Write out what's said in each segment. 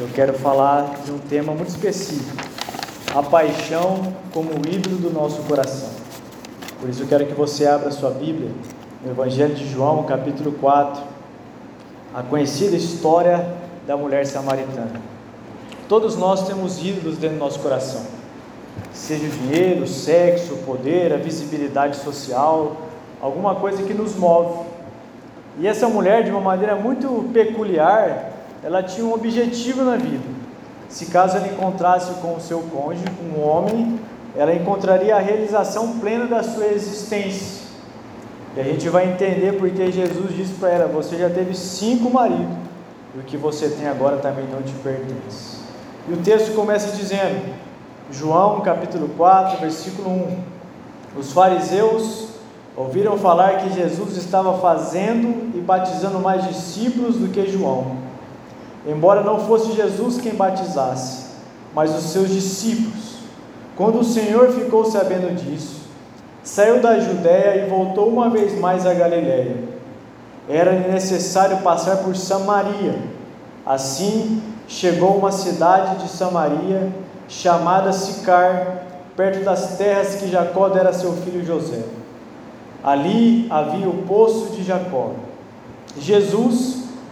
eu quero falar de um tema muito específico: a paixão como ídolo do nosso coração. Por isso eu quero que você abra sua Bíblia no Evangelho de João, capítulo 4, a conhecida história da mulher samaritana. Todos nós temos ídolos dentro do nosso coração, seja o dinheiro, o sexo, o poder, a visibilidade social, alguma coisa que nos move. E essa mulher, de uma maneira muito peculiar, ela tinha um objetivo na vida. Se caso ela encontrasse com o seu cônjuge, um homem, ela encontraria a realização plena da sua existência. E a gente vai entender porque Jesus disse para ela: Você já teve cinco maridos, e o que você tem agora também não te pertence. E o texto começa dizendo, João capítulo 4, versículo 1: Os fariseus ouviram falar que Jesus estava fazendo e batizando mais discípulos do que João embora não fosse Jesus quem batizasse, mas os seus discípulos. Quando o Senhor ficou sabendo disso, saiu da Judéia e voltou uma vez mais a Galiléia. Era necessário passar por Samaria. Assim, chegou uma cidade de Samaria chamada Sicar, perto das terras que Jacó dera a seu filho José. Ali havia o poço de Jacó. Jesus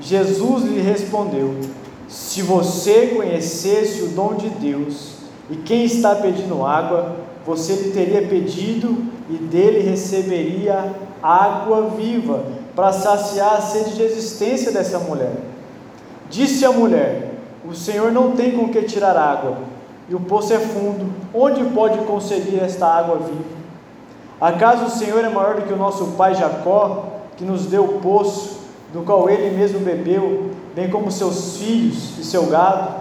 Jesus lhe respondeu: Se você conhecesse o dom de Deus e quem está pedindo água, você lhe teria pedido e dele receberia água viva para saciar a sede de existência dessa mulher. Disse a mulher: O Senhor não tem com que tirar água, e o poço é fundo. Onde pode conseguir esta água viva? Acaso o Senhor é maior do que o nosso pai Jacó, que nos deu o poço do qual ele mesmo bebeu, bem como seus filhos e seu gado?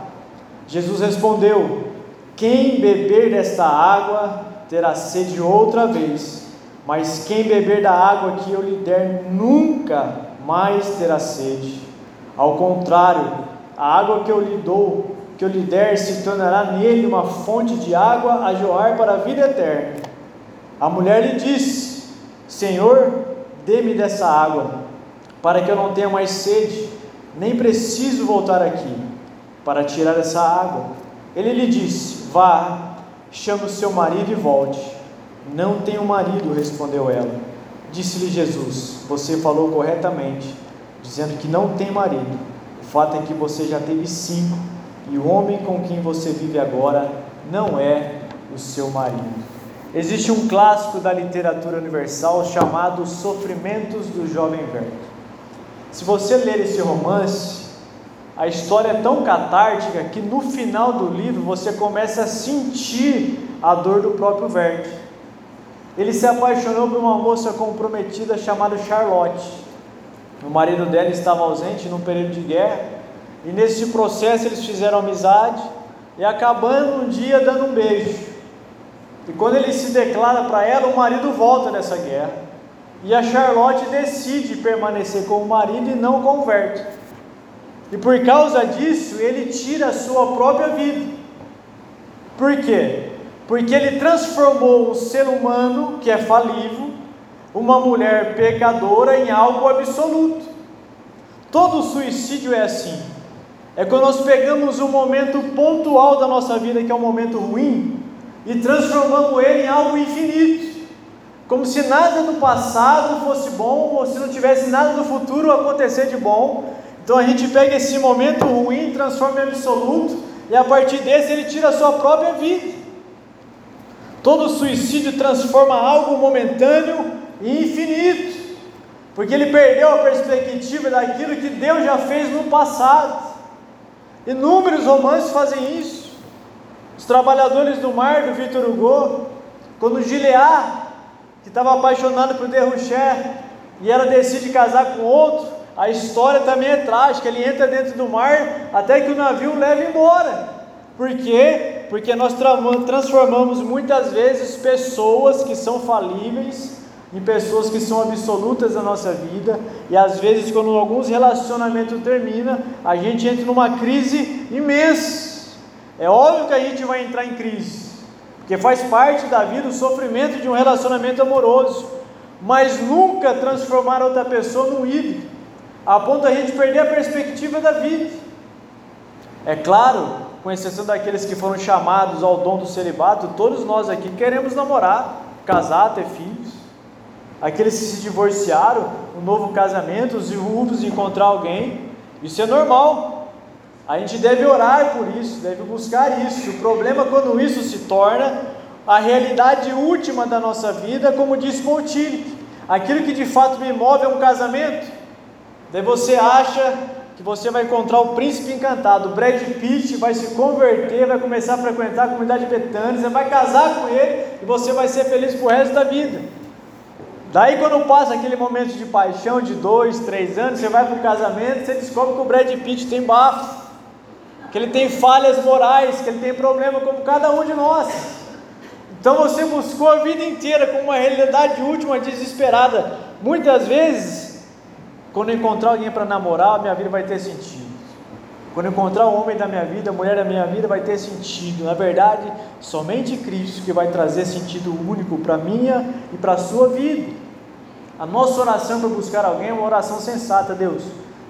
Jesus respondeu: Quem beber desta água terá sede outra vez, mas quem beber da água que eu lhe der nunca mais terá sede. Ao contrário, a água que eu lhe dou, que eu lhe der, se tornará nele uma fonte de água a joar para a vida eterna. A mulher lhe disse: Senhor, dê-me dessa água para que eu não tenha mais sede, nem preciso voltar aqui para tirar essa água. Ele lhe disse: Vá, chame o seu marido e volte. Não tenho marido, respondeu ela. Disse-lhe Jesus: Você falou corretamente, dizendo que não tem marido. O fato é que você já teve cinco, e o homem com quem você vive agora não é o seu marido. Existe um clássico da literatura universal chamado Sofrimentos do Jovem Verbo. Se você ler esse romance, a história é tão catártica que no final do livro você começa a sentir a dor do próprio Verde. Ele se apaixonou por uma moça comprometida chamada Charlotte. O marido dela estava ausente num período de guerra, e nesse processo eles fizeram amizade e acabando um dia dando um beijo. E quando ele se declara para ela, o marido volta dessa guerra. E a Charlotte decide permanecer com o marido e não converte. E por causa disso, ele tira a sua própria vida. Por quê? Porque ele transformou um ser humano que é falível, uma mulher pecadora, em algo absoluto. Todo suicídio é assim. É quando nós pegamos um momento pontual da nossa vida, que é um momento ruim, e transformamos ele em algo infinito como se nada do passado fosse bom, ou se não tivesse nada do futuro acontecer de bom. Então a gente pega esse momento ruim, transforma em absoluto, e a partir desse ele tira a sua própria vida. Todo suicídio transforma algo momentâneo em infinito, porque ele perdeu a perspectiva daquilo que Deus já fez no passado. Inúmeros romances fazem isso. Os Trabalhadores do Mar, do Victor Hugo, quando Gilead que estava apaixonado por Derruché e ela decide casar com outro, a história também é trágica. Ele entra dentro do mar até que o navio o leva embora. Por quê? Porque nós transformamos muitas vezes pessoas que são falíveis em pessoas que são absolutas na nossa vida, e às vezes quando alguns relacionamentos termina, a gente entra numa crise imensa. É óbvio que a gente vai entrar em crise, porque faz parte da vida o sofrimento de um relacionamento amoroso, mas nunca transformar outra pessoa num ídolo, a ponto a gente perder a perspectiva da vida. É claro, com exceção daqueles que foram chamados ao dom do celibato, todos nós aqui queremos namorar, casar, ter filhos aqueles que se divorciaram, um novo casamento, os viúvos de encontrar alguém, isso é normal. A gente deve orar por isso, deve buscar isso. O problema é quando isso se torna a realidade última da nossa vida, como disse Montilho, aquilo que de fato me move é um casamento. Daí você acha que você vai encontrar o príncipe encantado, o Brad Pitt vai se converter, vai começar a frequentar a comunidade Betânia, você vai casar com ele e você vai ser feliz pro resto da vida. Daí quando passa aquele momento de paixão de dois, três anos, você vai para o casamento, você descobre que o Brad Pitt tem bafo, que ele tem falhas morais, que ele tem problema como cada um de nós. Então você buscou a vida inteira com uma realidade última desesperada. Muitas vezes, quando encontrar alguém para namorar, minha vida vai ter sentido. Quando encontrar o homem da minha vida, a mulher da minha vida, vai ter sentido. Na verdade, somente Cristo que vai trazer sentido único para a minha e para a sua vida. A nossa oração para buscar alguém é uma oração sensata, Deus.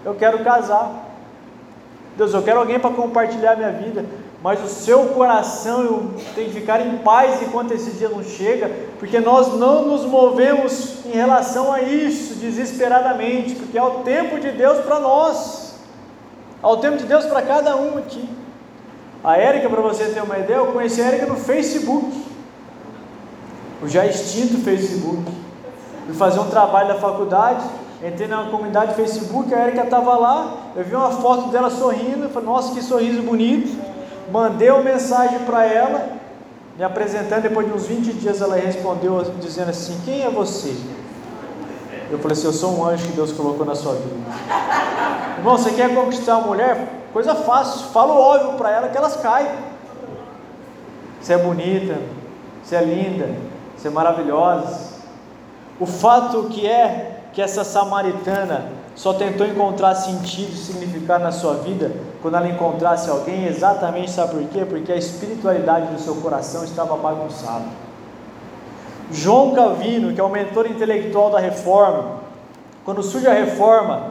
Eu quero casar. Deus, eu quero alguém para compartilhar minha vida, mas o seu coração tem que ficar em paz enquanto esse dia não chega, porque nós não nos movemos em relação a isso desesperadamente, porque é o tempo de Deus para nós, é o tempo de Deus para cada um aqui. A Érica, para você ter uma ideia, eu conheci a Érica no Facebook, o já extinto Facebook. Fui fazer um trabalho da faculdade, entrei na comunidade Facebook, a Erika estava lá, eu vi uma foto dela sorrindo, falei, nossa, que sorriso bonito. Mandei uma mensagem para ela, me apresentando, depois de uns 20 dias ela respondeu dizendo assim, quem é você? Eu falei assim, eu sou um anjo que Deus colocou na sua vida. Irmão, você quer conquistar uma mulher? Coisa fácil, fala o óbvio para ela que elas caem. Você é bonita, você é linda, você é maravilhosa, o fato que é que essa samaritana só tentou encontrar sentido e significado na sua vida quando ela encontrasse alguém, exatamente sabe por quê? Porque a espiritualidade do seu coração estava bagunçada. João Calvino, que é o mentor intelectual da reforma, quando surge a reforma,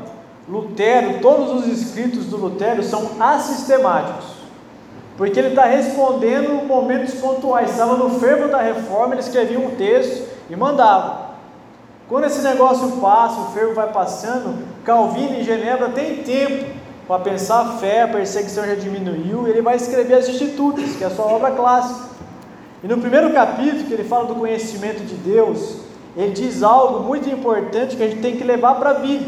Lutero, todos os escritos do Lutero são assistemáticos, porque ele está respondendo momentos pontuais. Estava no fervo da reforma, ele escrevia um texto e mandava. Quando esse negócio passa, o fervo vai passando, Calvino em Genebra tem tempo para pensar a fé, a perseguição já diminuiu, ele vai escrever as Institutas, que é a sua obra clássica. E no primeiro capítulo, que ele fala do conhecimento de Deus, ele diz algo muito importante que a gente tem que levar para a vida.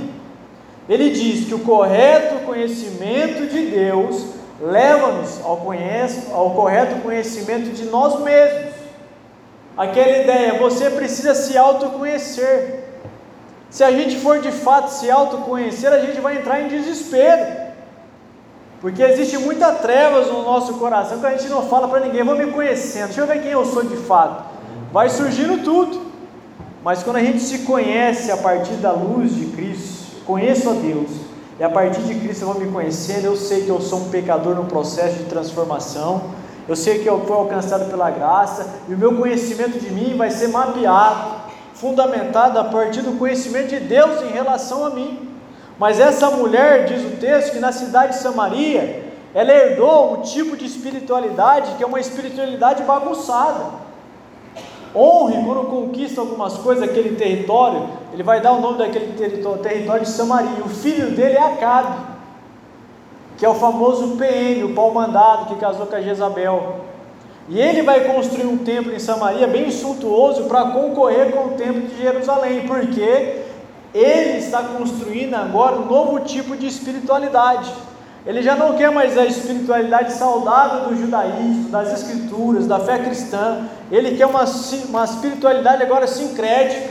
Ele diz que o correto conhecimento de Deus leva-nos ao, ao correto conhecimento de nós mesmos. Aquela ideia, você precisa se autoconhecer. Se a gente for de fato se autoconhecer, a gente vai entrar em desespero. Porque existe muita trevas no nosso coração que a gente não fala para ninguém, vou me conhecendo, deixa eu ver quem eu sou de fato. Vai surgindo tudo. Mas quando a gente se conhece a partir da luz de Cristo, conheço a Deus, e a partir de Cristo eu vou me conhecendo, eu sei que eu sou um pecador no processo de transformação, eu sei que eu fui alcançado pela graça e o meu conhecimento de mim vai ser mapeado, fundamentado a partir do conhecimento de Deus em relação a mim. Mas essa mulher, diz o texto, que na cidade de Samaria, ela herdou um tipo de espiritualidade que é uma espiritualidade bagunçada. Honre, quando conquista algumas coisas daquele território, ele vai dar o nome daquele território, território de Samaria. O filho dele é Acabe que é o famoso PM, o pau mandado que casou com a Jezabel. E ele vai construir um templo em Samaria bem suntuoso para concorrer com o templo de Jerusalém, porque ele está construindo agora um novo tipo de espiritualidade. Ele já não quer mais a espiritualidade saudável do judaísmo, das escrituras, da fé cristã. Ele quer uma, uma espiritualidade agora sincrética,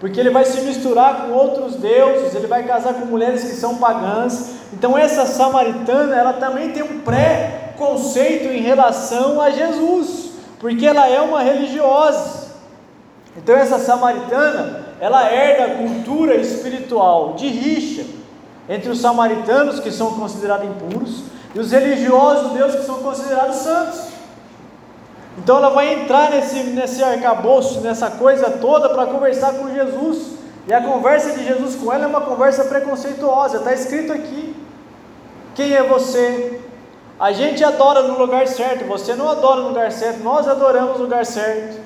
porque ele vai se misturar com outros deuses, ele vai casar com mulheres que são pagãs. Então essa samaritana, ela também tem um pré conceito em relação a Jesus, porque ela é uma religiosa. Então essa samaritana, ela herda a cultura espiritual de rixa entre os samaritanos que são considerados impuros e os religiosos de Deus que são considerados santos. Então ela vai entrar nesse, nesse arcabouço, nessa coisa toda para conversar com Jesus. E a conversa de Jesus com ela é uma conversa preconceituosa, está escrito aqui. Quem é você? A gente adora no lugar certo, você não adora no lugar certo, nós adoramos no lugar certo.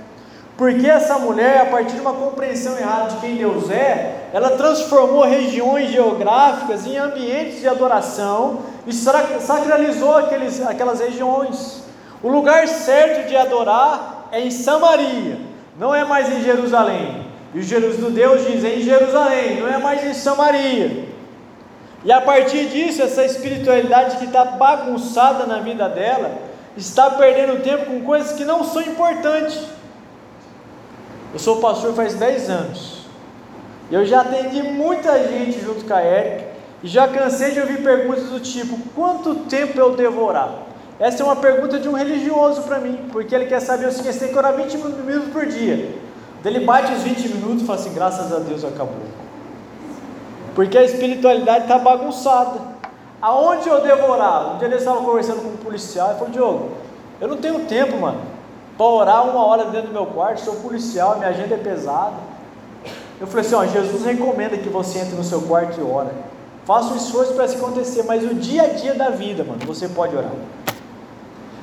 Porque essa mulher, a partir de uma compreensão errada de quem Deus é, ela transformou regiões geográficas em ambientes de adoração e sacralizou aqueles, aquelas regiões. O lugar certo de adorar é em Samaria, não é mais em Jerusalém. E os judeus dizem em Jerusalém, não é mais em Samaria. E a partir disso, essa espiritualidade que está bagunçada na vida dela, está perdendo tempo com coisas que não são importantes. Eu sou pastor faz 10 anos. Eu já atendi muita gente junto com a Érica. E já cansei de ouvir perguntas do tipo: quanto tempo eu devorar? Essa é uma pergunta de um religioso para mim, porque ele quer saber o seguinte: tem que orar 20 minutos por dia. Ele bate os 20 minutos e fala assim: graças a Deus acabou. Porque a espiritualidade está bagunçada. Aonde eu devorar? Um dia eles estavam conversando com um policial e falou: Diogo, eu não tenho tempo, mano, para orar uma hora dentro do meu quarto. Sou policial, minha agenda é pesada. Eu falei assim: ó, Jesus recomenda que você entre no seu quarto e ore. Faça um esforço para isso acontecer, mas o dia a dia da vida, mano, você pode orar.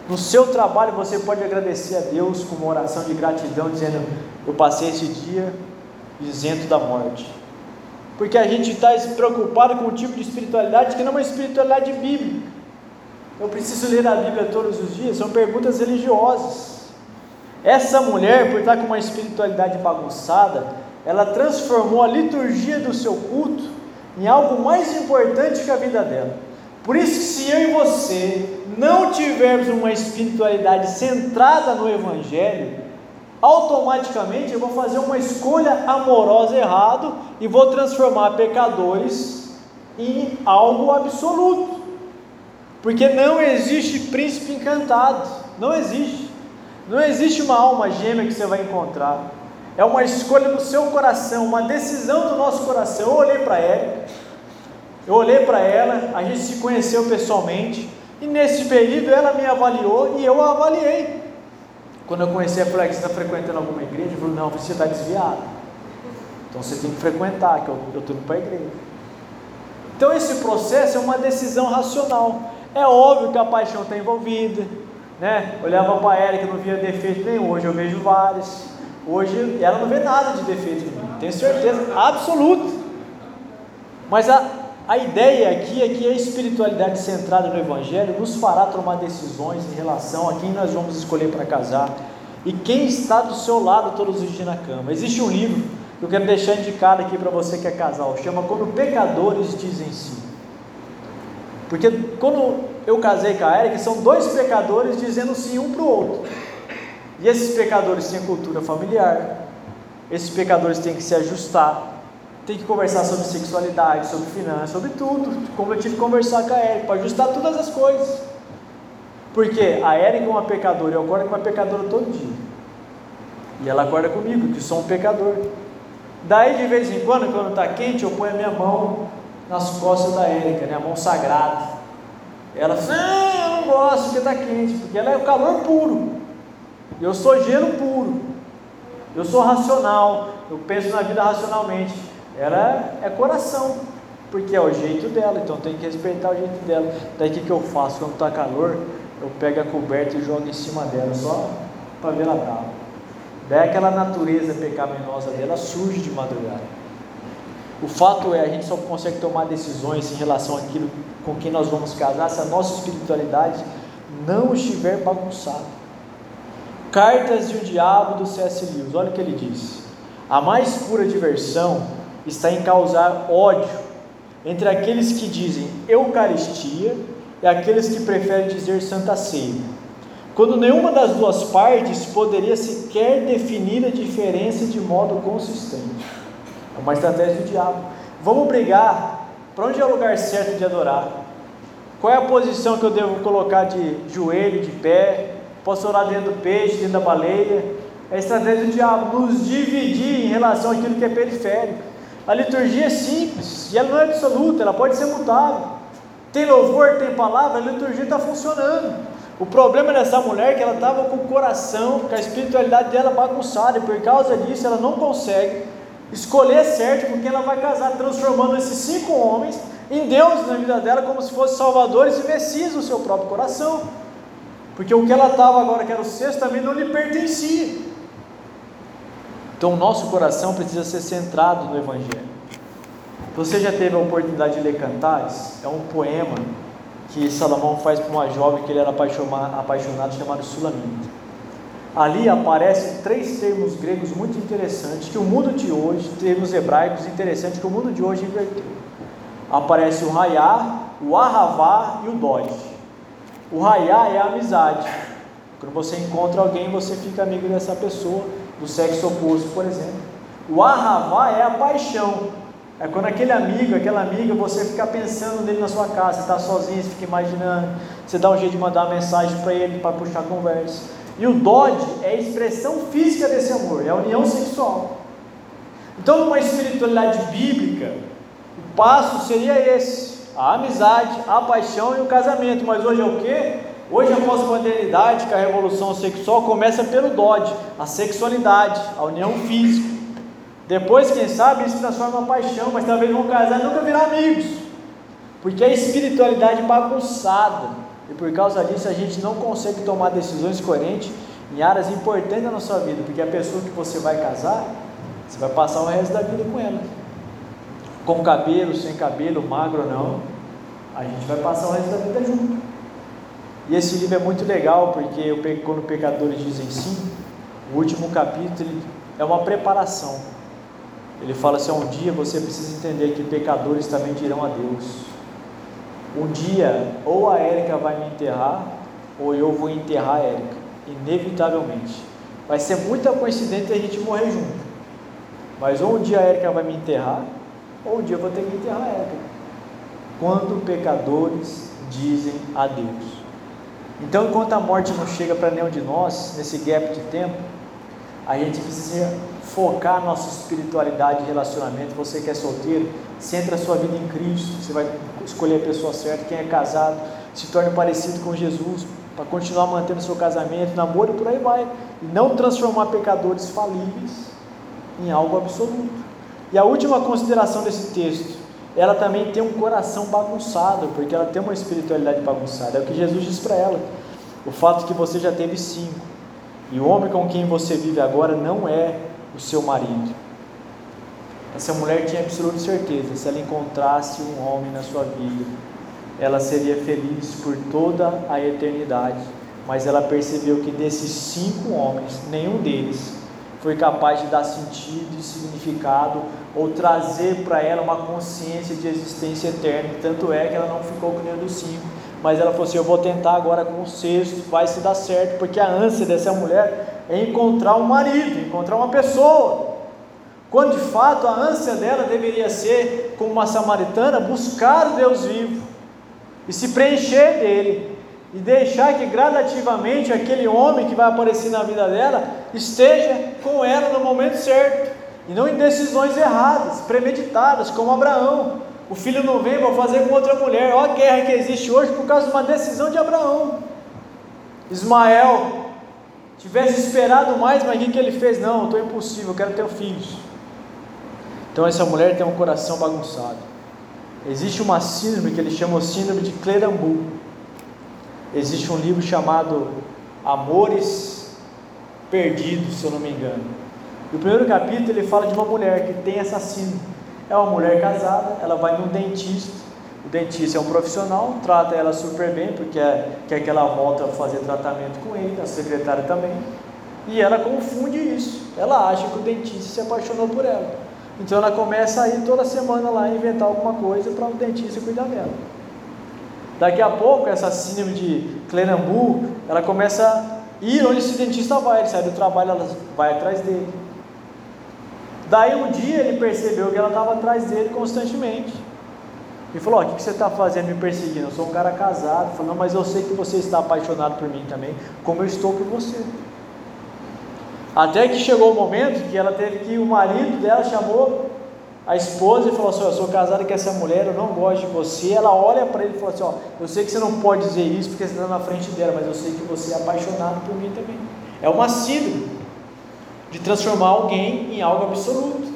No seu trabalho você pode agradecer a Deus com uma oração de gratidão, dizendo: Eu passei esse dia isento da morte. Porque a gente está preocupado com o tipo de espiritualidade que não é uma espiritualidade bíblica. Eu preciso ler a Bíblia todos os dias, são perguntas religiosas. Essa mulher, por estar com uma espiritualidade bagunçada, ela transformou a liturgia do seu culto em algo mais importante que a vida dela. Por isso, se eu e você não tivermos uma espiritualidade centrada no Evangelho, automaticamente eu vou fazer uma escolha amorosa errado e vou transformar pecadores em algo absoluto. Porque não existe príncipe encantado, não existe. Não existe uma alma gêmea que você vai encontrar. É uma escolha do seu coração, uma decisão do nosso coração. Eu olhei para ela, eu olhei para ela, a gente se conheceu pessoalmente, e nesse período ela me avaliou e eu a avaliei. Quando eu conheci a falei, você está frequentando alguma igreja? Ele falou, não, você está desviado. Então você tem que frequentar, que eu estou indo para a igreja. Então esse processo é uma decisão racional. É óbvio que a paixão está envolvida. Né? Olhava para ela que não via defeito nenhum, hoje eu vejo vários. Hoje ela não vê nada de defeito em mim, tenho certeza absoluta. Mas a, a ideia aqui é que a espiritualidade centrada no Evangelho nos fará tomar decisões em relação a quem nós vamos escolher para casar e quem está do seu lado todos os dias na cama. Existe um livro que eu quero deixar indicado aqui para você que é casal, chama Quando Pecadores Dizem Sim. Porque quando eu casei com a Erika, são dois pecadores dizendo sim um para o outro. E esses pecadores têm cultura familiar, esses pecadores têm que se ajustar, tem que conversar sobre sexualidade, sobre finanças, sobre tudo. Como eu tive que conversar com a Érica, para ajustar todas as coisas. Porque a Érica é uma pecadora, eu acordo com uma pecadora todo dia. E ela acorda comigo, que sou um pecador. Daí de vez em quando, quando está quente, eu ponho a minha mão nas costas da Érica, né, a mão sagrada. Ela fala, ah, eu não gosto porque está quente, porque ela é o calor puro. Eu sou gelo puro. Eu sou racional. Eu penso na vida racionalmente. Ela é coração, porque é o jeito dela, então tem que respeitar o jeito dela. Daí o que, que eu faço? Quando está calor, eu pego a coberta e jogo em cima dela, só para ver ela brava. Daí aquela natureza pecaminosa dela surge de madrugada. O fato é, a gente só consegue tomar decisões em relação àquilo com quem nós vamos casar se a nossa espiritualidade não estiver bagunçada. Cartas de o Diabo do C.S. Lewis, olha o que ele diz. A mais pura diversão está em causar ódio entre aqueles que dizem Eucaristia e aqueles que preferem dizer Santa Ceia, quando nenhuma das duas partes poderia sequer definir a diferença de modo consistente. É uma estratégia do diabo. Vamos brigar para onde é o lugar certo de adorar. Qual é a posição que eu devo colocar de joelho, de pé? Posso orar dentro do peixe, dentro da baleia? É a estratégia do diabo, nos dividir em relação àquilo que é periférico. A liturgia é simples e ela não é absoluta, ela pode ser mutável. Tem louvor, tem palavra, a liturgia está funcionando. O problema dessa mulher é que ela estava com o coração, com a espiritualidade dela bagunçada, e por causa disso ela não consegue escolher certo com quem ela vai casar, transformando esses cinco homens em Deus na vida dela, como se fossem salvadores e messias do seu próprio coração. Porque o que ela estava agora, que era o sexto, também não lhe pertencia. Então o nosso coração precisa ser centrado no Evangelho. Você já teve a oportunidade de ler Cantares? É um poema que Salomão faz para uma jovem que ele era apaixonado, chamado Sulamita. Ali aparecem três termos gregos muito interessantes que o mundo de hoje, termos hebraicos interessantes que o mundo de hoje inverteu. Aparece o raiá, o ahavá e o dodge. O raiá é a amizade. Quando você encontra alguém, você fica amigo dessa pessoa do sexo oposto, por exemplo. O ahavá é a paixão. É quando aquele amigo, aquela amiga, você fica pensando nele na sua casa, está sozinho, você fica imaginando, você dá um jeito de mandar uma mensagem para ele para puxar a conversa. E o Dodge é a expressão física desse amor, é a união sexual. Então, numa espiritualidade bíblica, o passo seria esse: a amizade, a paixão e o casamento. Mas hoje é o que? Hoje, a pós-modernidade, com a revolução sexual, começa pelo Dodge, a sexualidade, a união física. Depois, quem sabe, isso transforma em paixão, mas talvez vão casar e nunca virar amigos. Porque a espiritualidade bagunçada. E por causa disso a gente não consegue tomar decisões coerentes em áreas importantes da nossa vida. Porque a pessoa que você vai casar, você vai passar o resto da vida com ela. Com cabelo, sem cabelo, magro ou não, a gente vai passar o resto da vida junto. E esse livro é muito legal porque quando pecadores dizem sim, o último capítulo é uma preparação. Ele fala assim: um dia você precisa entender que pecadores também dirão a Deus. Um dia, ou a Érica vai me enterrar, ou eu vou enterrar a Érica, inevitavelmente. Vai ser muita coincidência a gente morrer junto. Mas ou um dia a Érica vai me enterrar, ou um dia eu vou ter que enterrar a Érica. Quando pecadores dizem a Deus. Então, enquanto a morte não chega para nenhum de nós, nesse gap de tempo, a gente precisa focar nossa espiritualidade e relacionamento. Você que é solteiro, centra a sua vida em Cristo. Você vai escolher a pessoa certa. Quem é casado, se torne parecido com Jesus para continuar mantendo seu casamento, namoro e por aí vai. E não transformar pecadores falíveis em algo absoluto. E a última consideração desse texto ela também tem um coração bagunçado, porque ela tem uma espiritualidade bagunçada. É o que Jesus diz para ela. O fato que você já teve cinco, e o homem com quem você vive agora não é o seu marido. Essa mulher tinha absoluta certeza: se ela encontrasse um homem na sua vida, ela seria feliz por toda a eternidade. Mas ela percebeu que desses cinco homens, nenhum deles foi capaz de dar sentido e significado ou trazer para ela uma consciência de existência eterna. Tanto é que ela não ficou com nenhum dos cinco, mas ela falou assim: Eu vou tentar agora com o sexto, vai se dar certo, porque a ânsia dessa mulher é encontrar um marido, encontrar uma pessoa. Quando de fato a ânsia dela deveria ser, como uma samaritana, buscar o Deus vivo e se preencher dele e deixar que gradativamente aquele homem que vai aparecer na vida dela esteja com ela no momento certo e não em decisões erradas, premeditadas, como Abraão. O filho não vem, vou fazer com outra mulher. Olha a guerra que existe hoje por causa de uma decisão de Abraão. Ismael tivesse esperado mais, mas o que ele fez? Não, estou impossível, eu quero ter filhos. Então essa mulher tem um coração bagunçado. Existe uma síndrome que ele chama de síndrome de Clerambu existe um livro chamado Amores Perdidos, se eu não me engano. E o primeiro capítulo ele fala de uma mulher que tem síndrome. É uma mulher casada, ela vai num dentista. O dentista é um profissional, trata ela super bem, porque é, quer que ela volte a fazer tratamento com ele, a secretária também. E ela confunde isso. Ela acha que o dentista se apaixonou por ela. Então ela começa a ir toda semana lá inventar alguma coisa para o dentista cuidar dela. Daqui a pouco, essa síndrome de Clenambu, ela começa a ir onde esse dentista vai, ele sai do trabalho, ela vai atrás dele. Daí um dia ele percebeu que ela estava atrás dele constantemente. e falou: O que você está fazendo me perseguindo? Eu sou um cara casado. Falou: Não, mas eu sei que você está apaixonado por mim também, como eu estou por você. Até que chegou o momento que ela teve que, o marido dela chamou a esposa e falou assim: Eu sou casada com essa mulher, eu não gosto de você. Ela olha para ele e fala assim: Ó, eu sei que você não pode dizer isso porque você está na frente dela, mas eu sei que você é apaixonado por mim também. É uma síndrome de transformar alguém em algo absoluto.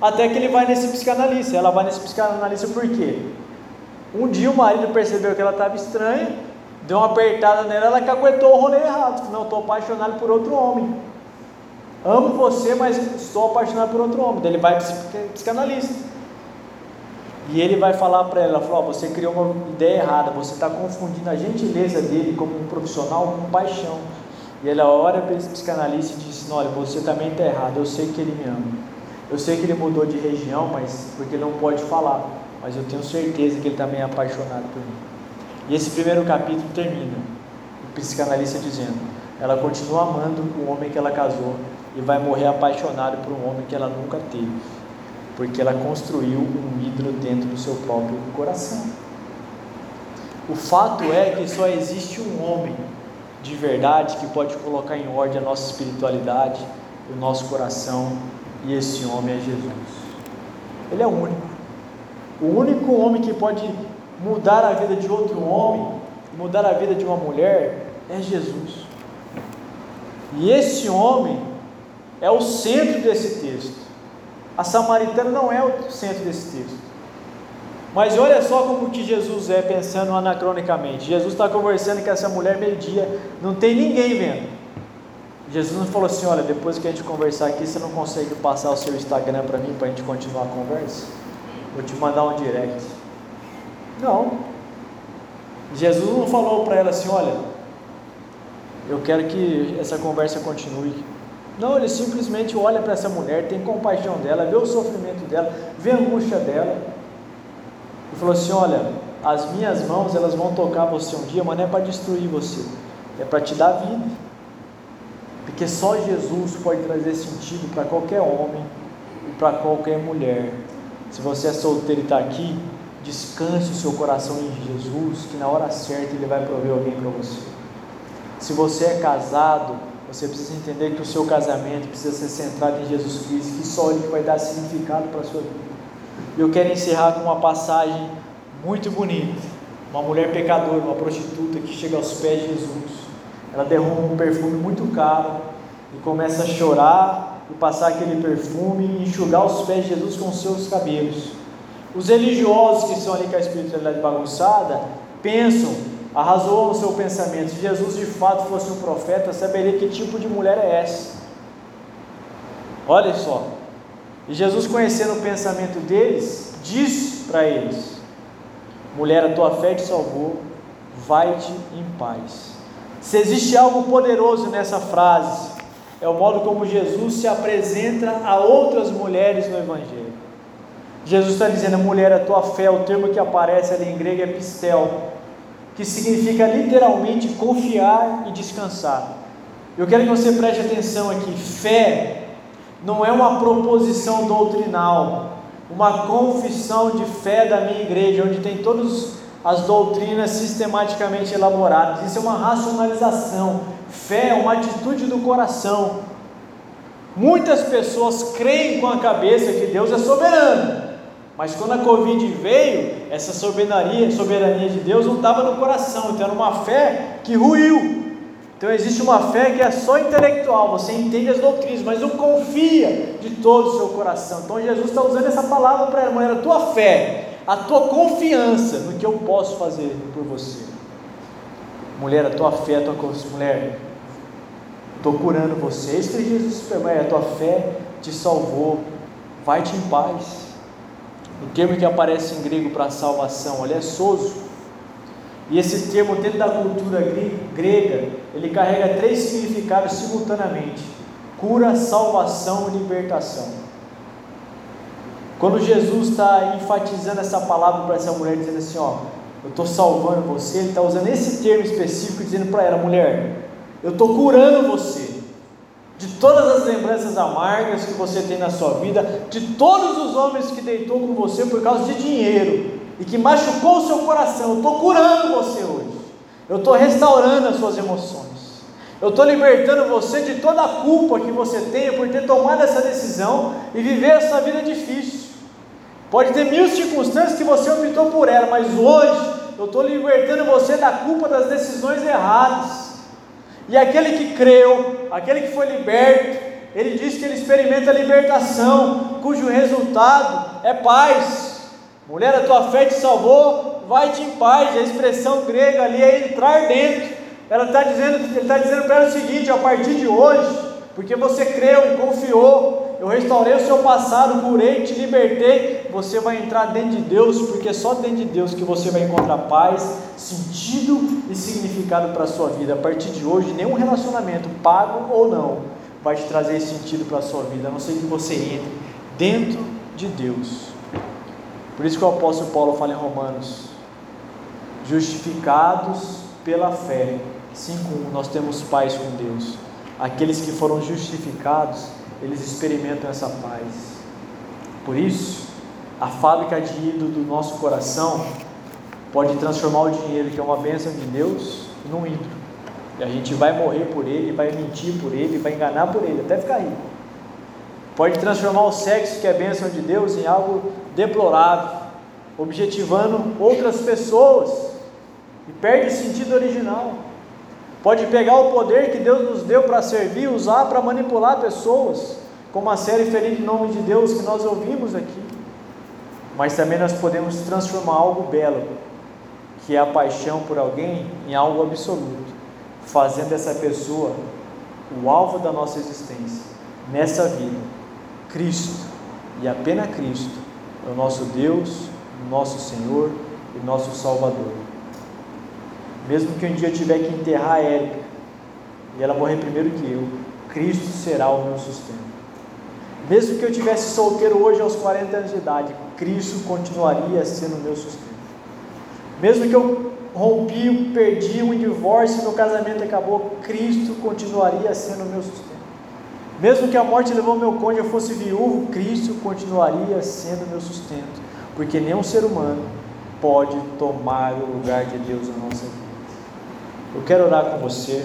Até que ele vai nesse psicanalista. Ela vai nesse psicanalista por quê? Um dia o marido percebeu que ela estava estranha, deu uma apertada nela, ela caguetou o rolê errado. Não, estou apaixonado por outro homem. Amo você, mas estou apaixonado por outro homem. Daí ele vai psicanalista. E ele vai falar para ela, falou, oh, você criou uma ideia errada, você está confundindo a gentileza dele como um profissional com paixão. E ela olha para esse psicanalista e diz, olha, você também está errado, eu sei que ele me ama. Eu sei que ele mudou de região, mas porque ele não pode falar, mas eu tenho certeza que ele também é apaixonado por mim. E esse primeiro capítulo termina, o psicanalista dizendo: ela continua amando o homem que ela casou e vai morrer apaixonada por um homem que ela nunca teve, porque ela construiu um ídolo dentro do seu próprio coração. O fato é que só existe um homem de verdade que pode colocar em ordem a nossa espiritualidade, o nosso coração e esse homem é Jesus. Ele é o único. O único homem que pode mudar a vida de outro homem, mudar a vida de uma mulher, é Jesus. E esse homem é o centro desse texto. A samaritana não é o centro desse texto. Mas olha só como que Jesus é pensando anacronicamente. Jesus está conversando com essa mulher meio-dia, não tem ninguém vendo. Jesus não falou assim: olha, depois que a gente conversar aqui, você não consegue passar o seu Instagram para mim para a gente continuar a conversa? Vou te mandar um direct. Não. Jesus não falou para ela assim: olha, eu quero que essa conversa continue. Não, ele simplesmente olha para essa mulher, tem compaixão dela, vê o sofrimento dela, vê a angústia dela. E falou assim: olha, as minhas mãos elas vão tocar você um dia, mas não é para destruir você, é para te dar vida. Porque só Jesus pode trazer sentido para qualquer homem e para qualquer mulher. Se você é solteiro e está aqui, descanse o seu coração em Jesus, que na hora certa Ele vai prover alguém para você. Se você é casado, você precisa entender que o seu casamento precisa ser centrado em Jesus Cristo, que só Ele vai dar significado para a sua vida. Eu quero encerrar com uma passagem muito bonita. Uma mulher pecadora, uma prostituta que chega aos pés de Jesus ela derrama um perfume muito caro e começa a chorar e passar aquele perfume e enxugar os pés de Jesus com seus cabelos. Os religiosos que estão ali com a espiritualidade bagunçada pensam, arrasou no seu pensamento, se Jesus de fato fosse um profeta, saberia que tipo de mulher é essa. Olha só. E Jesus, conhecendo o pensamento deles, diz para eles: Mulher, a tua fé te salvou, vai-te em paz. Se existe algo poderoso nessa frase, é o modo como Jesus se apresenta a outras mulheres no Evangelho. Jesus está dizendo, mulher, a tua fé, o termo que aparece ali em grego é pistel, que significa literalmente confiar e descansar. Eu quero que você preste atenção aqui: fé não é uma proposição doutrinal, uma confissão de fé da minha igreja, onde tem todos as doutrinas sistematicamente elaboradas. Isso é uma racionalização. Fé é uma atitude do coração. Muitas pessoas creem com a cabeça que Deus é soberano, mas quando a Covid veio, essa soberania, soberania de Deus não estava no coração, então era uma fé que ruiu. Então existe uma fé que é só intelectual, você entende as doutrinas, mas não confia de todo o seu coração. Então Jesus está usando essa palavra para ela, era a tua fé a tua confiança no que eu posso fazer por você. Mulher, a tua fé, a tua mulher, estou curando você. Isso que Jesus mulher, a tua fé te salvou. Vai-te em paz. O termo que aparece em grego para salvação, olha, é soso. E esse termo, dentro da cultura grega, ele carrega três significados simultaneamente: cura, salvação e libertação. Quando Jesus está enfatizando essa palavra para essa mulher, dizendo assim: Ó, eu estou salvando você, ele está usando esse termo específico, dizendo para ela: mulher, eu estou curando você todas as lembranças amargas que você tem na sua vida, de todos os homens que deitou com você por causa de dinheiro. e que machucou o seu coração, eu estou curando você hoje. Eu estou restaurando as suas emoções. Eu estou libertando você de toda a culpa que você tenha por ter tomado essa decisão e viver essa vida difícil. Pode ter mil circunstâncias que você optou por ela, mas hoje eu estou libertando você da culpa das decisões erradas. E aquele que creu, aquele que foi liberto, ele diz que ele experimenta a libertação, cujo resultado é paz. Mulher, a tua fé te salvou, vai-te em paz. A expressão grega ali é entrar dentro. Ela está dizendo, ele está dizendo para ela o seguinte: a partir de hoje, porque você creu e confiou, eu restaurei o seu passado, curei, te libertei. Você vai entrar dentro de Deus, porque é só dentro de Deus que você vai encontrar paz, sentido e significado para a sua vida. A partir de hoje, nenhum relacionamento, pago ou não, vai te trazer sentido para a sua vida, a não ser que você entre dentro de Deus. Por isso que o apóstolo Paulo fala em Romanos: justificados pela fé. 5:1 nós temos paz com Deus. Aqueles que foram justificados, eles experimentam essa paz. Por isso, a fábrica de ídolo do nosso coração pode transformar o dinheiro, que é uma bênção de Deus, num ídolo. E a gente vai morrer por ele, vai mentir por ele, vai enganar por ele, até ficar rico. Pode transformar o sexo, que é bênção de Deus, em algo deplorável, objetivando outras pessoas e perde o sentido original. Pode pegar o poder que Deus nos deu para servir, usar para manipular pessoas, como a série Feliz em Nome de Deus que nós ouvimos aqui. Mas também nós podemos transformar algo belo, que é a paixão por alguém, em algo absoluto fazendo essa pessoa o alvo da nossa existência nessa vida. Cristo e apenas Cristo é o nosso Deus, nosso Senhor e nosso Salvador. Mesmo que um dia eu tiver que enterrar a Érica e ela morrer primeiro que eu, Cristo será o meu sustento. Mesmo que eu tivesse solteiro hoje aos 40 anos de idade, Cristo continuaria sendo o meu sustento. Mesmo que eu rompi, perdi um divórcio, meu casamento acabou, Cristo continuaria sendo o meu sustento. Mesmo que a morte levou meu cônjuge, eu fosse viúvo, Cristo continuaria sendo meu sustento, porque nenhum ser humano pode tomar o lugar de Deus na nossa vida. Eu quero orar com você.